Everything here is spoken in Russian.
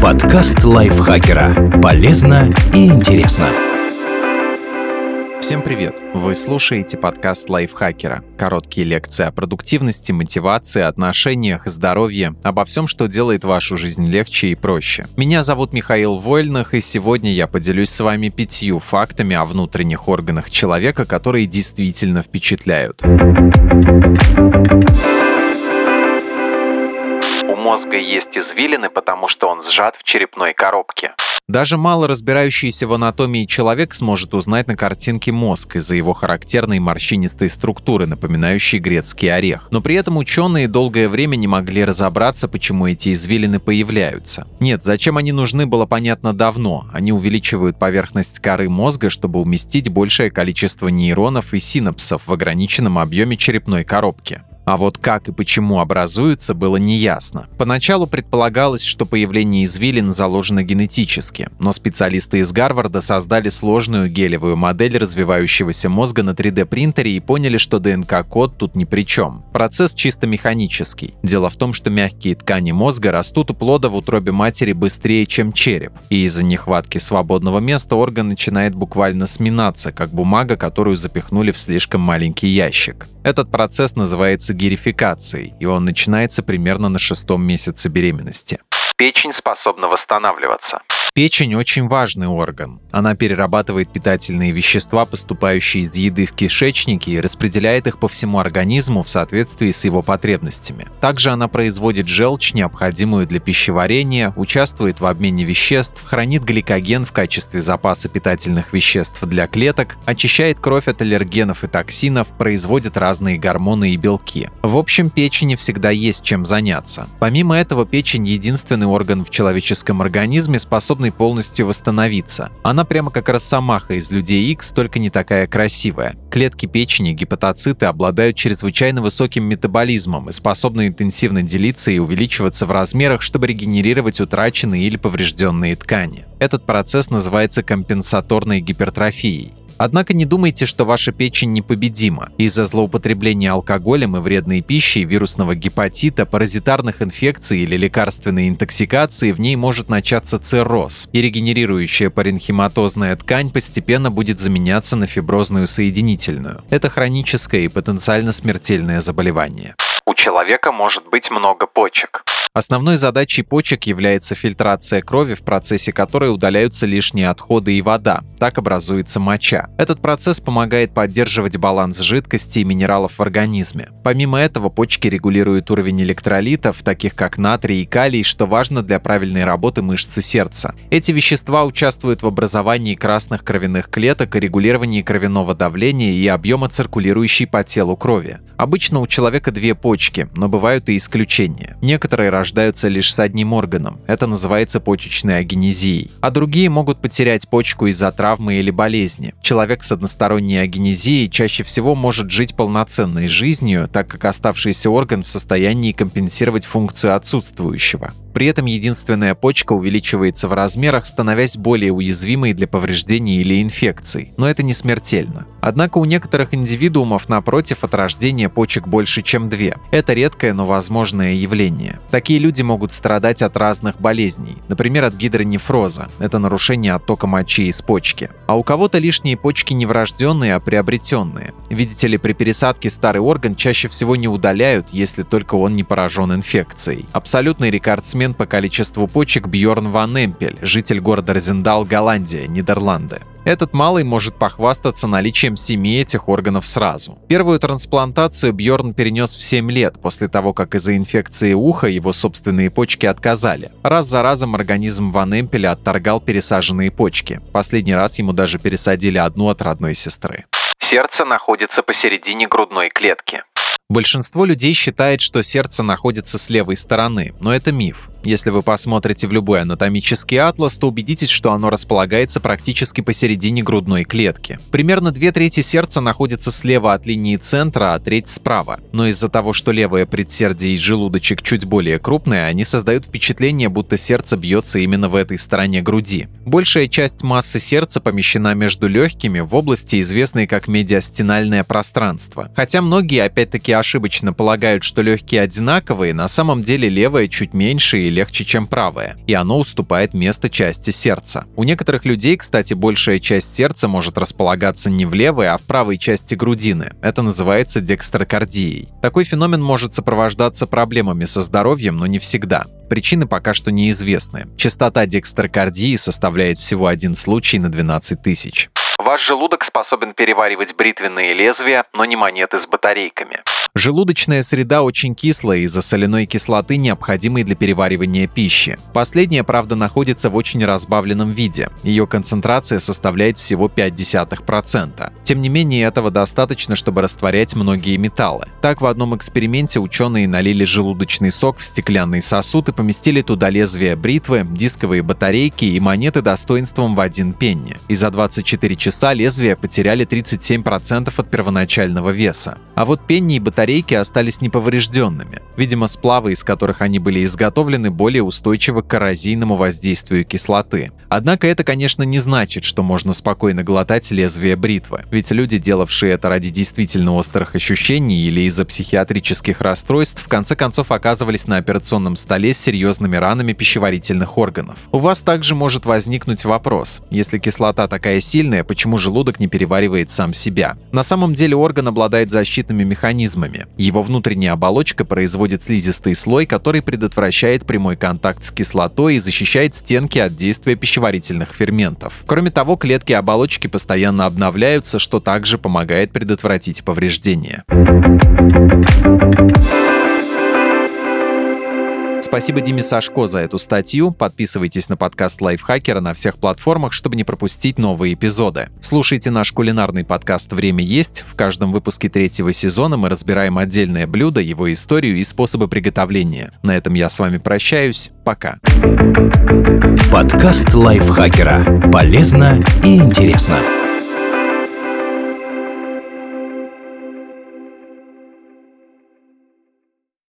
Подкаст лайфхакера. Полезно и интересно. Всем привет! Вы слушаете подкаст лайфхакера. Короткие лекции о продуктивности, мотивации, отношениях, здоровье, обо всем, что делает вашу жизнь легче и проще. Меня зовут Михаил Вольных, и сегодня я поделюсь с вами пятью фактами о внутренних органах человека, которые действительно впечатляют мозга есть извилины, потому что он сжат в черепной коробке. Даже мало разбирающийся в анатомии человек сможет узнать на картинке мозг из-за его характерной морщинистой структуры, напоминающей грецкий орех. Но при этом ученые долгое время не могли разобраться, почему эти извилины появляются. Нет, зачем они нужны, было понятно давно. Они увеличивают поверхность коры мозга, чтобы уместить большее количество нейронов и синапсов в ограниченном объеме черепной коробки. А вот как и почему образуются, было неясно. Поначалу предполагалось, что появление извилин заложено генетически, но специалисты из Гарварда создали сложную гелевую модель развивающегося мозга на 3D-принтере и поняли, что ДНК-код тут ни при чем. Процесс чисто механический. Дело в том, что мягкие ткани мозга растут у плода в утробе матери быстрее, чем череп, и из-за нехватки свободного места орган начинает буквально сминаться, как бумага, которую запихнули в слишком маленький ящик. Этот процесс называется гирификацией, и он начинается примерно на шестом месяце беременности. Печень способна восстанавливаться. Печень очень важный орган. Она перерабатывает питательные вещества, поступающие из еды в кишечнике, и распределяет их по всему организму в соответствии с его потребностями. Также она производит желчь, необходимую для пищеварения, участвует в обмене веществ, хранит гликоген в качестве запаса питательных веществ для клеток, очищает кровь от аллергенов и токсинов, производит разные гормоны и белки. В общем, печени всегда есть чем заняться. Помимо этого, печень единственный орган в человеческом организме, способный способной полностью восстановиться. Она прямо как росомаха из Людей X, только не такая красивая. Клетки печени, гепатоциты обладают чрезвычайно высоким метаболизмом и способны интенсивно делиться и увеличиваться в размерах, чтобы регенерировать утраченные или поврежденные ткани. Этот процесс называется компенсаторной гипертрофией. Однако не думайте, что ваша печень непобедима. Из-за злоупотребления алкоголем и вредной пищей, вирусного гепатита, паразитарных инфекций или лекарственной интоксикации в ней может начаться цирроз, и регенерирующая паренхиматозная ткань постепенно будет заменяться на фиброзную соединительную. Это хроническое и потенциально смертельное заболевание. У человека может быть много почек. Основной задачей почек является фильтрация крови, в процессе которой удаляются лишние отходы и вода. Так образуется моча. Этот процесс помогает поддерживать баланс жидкости и минералов в организме. Помимо этого, почки регулируют уровень электролитов, таких как натрий и калий, что важно для правильной работы мышцы сердца. Эти вещества участвуют в образовании красных кровяных клеток и регулировании кровяного давления и объема циркулирующей по телу крови. Обычно у человека две почки, но бывают и исключения. Некоторые рождаются лишь с одним органом. Это называется почечной агенезией. А другие могут потерять почку из-за травмы или болезни. Человек с односторонней агенезией чаще всего может жить полноценной жизнью, так как оставшийся орган в состоянии компенсировать функцию отсутствующего. При этом единственная почка увеличивается в размерах, становясь более уязвимой для повреждений или инфекций. Но это не смертельно. Однако у некоторых индивидуумов, напротив, от рождения почек больше, чем две. Это редкое, но возможное явление. Такие люди могут страдать от разных болезней, например, от гидронефроза. Это нарушение оттока мочи из почки. А у кого-то лишние почки не врожденные, а приобретенные. Видите ли, при пересадке старый орган чаще всего не удаляют, если только он не поражен инфекцией. Абсолютный рекордсмен по количеству почек Бьорн Ван Эмпель, житель города Розендал, Голландия, Нидерланды. Этот малый может похвастаться наличием семи этих органов сразу. Первую трансплантацию Бьорн перенес в 7 лет после того, как из-за инфекции уха его собственные почки отказали. Раз за разом организм Ван Эмпеля отторгал пересаженные почки. Последний раз ему даже пересадили одну от родной сестры. Сердце находится посередине грудной клетки. Большинство людей считает, что сердце находится с левой стороны, но это миф. Если вы посмотрите в любой анатомический атлас, то убедитесь, что оно располагается практически посередине грудной клетки. Примерно две трети сердца находятся слева от линии центра, а треть справа. Но из-за того, что левое предсердие и желудочек чуть более крупные, они создают впечатление, будто сердце бьется именно в этой стороне груди. Большая часть массы сердца помещена между легкими в области, известной как медиастинальное пространство. Хотя многие опять-таки ошибочно полагают, что легкие одинаковые, на самом деле левое чуть меньше и легче, чем правое, и оно уступает место части сердца. У некоторых людей, кстати, большая часть сердца может располагаться не в левой, а в правой части грудины. Это называется декстрокардией. Такой феномен может сопровождаться проблемами со здоровьем, но не всегда. Причины пока что неизвестны. Частота декстрокардии составляет всего один случай на 12 тысяч. Ваш желудок способен переваривать бритвенные лезвия, но не монеты с батарейками. Желудочная среда очень кислая из-за соляной кислоты, необходимой для переваривания пищи. Последняя, правда, находится в очень разбавленном виде. Ее концентрация составляет всего 0,5%. Тем не менее, этого достаточно, чтобы растворять многие металлы. Так, в одном эксперименте ученые налили желудочный сок в стеклянный сосуд и поместили туда лезвие бритвы, дисковые батарейки и монеты достоинством в один пенни. И за 24 часа лезвия потеряли 37% от первоначального веса. А вот пенни и батарейки остались неповрежденными. Видимо, сплавы, из которых они были изготовлены, более устойчивы к коррозийному воздействию кислоты. Однако это, конечно, не значит, что можно спокойно глотать лезвие бритвы. Ведь люди, делавшие это ради действительно острых ощущений или из-за психиатрических расстройств, в конце концов оказывались на операционном столе с серьезными ранами пищеварительных органов. У вас также может возникнуть вопрос, если кислота такая сильная, почему желудок не переваривает сам себя? На самом деле орган обладает защитными механизмами. Его внутренняя оболочка производит слизистый слой, который предотвращает прямой контакт с кислотой и защищает стенки от действия пищеварительных ферментов. Кроме того, клетки оболочки постоянно обновляются, что также помогает предотвратить повреждения. Спасибо Диме Сашко за эту статью. Подписывайтесь на подкаст Лайфхакера на всех платформах, чтобы не пропустить новые эпизоды. Слушайте наш кулинарный подкаст «Время есть». В каждом выпуске третьего сезона мы разбираем отдельное блюдо, его историю и способы приготовления. На этом я с вами прощаюсь. Пока. Подкаст Лайфхакера. Полезно и интересно.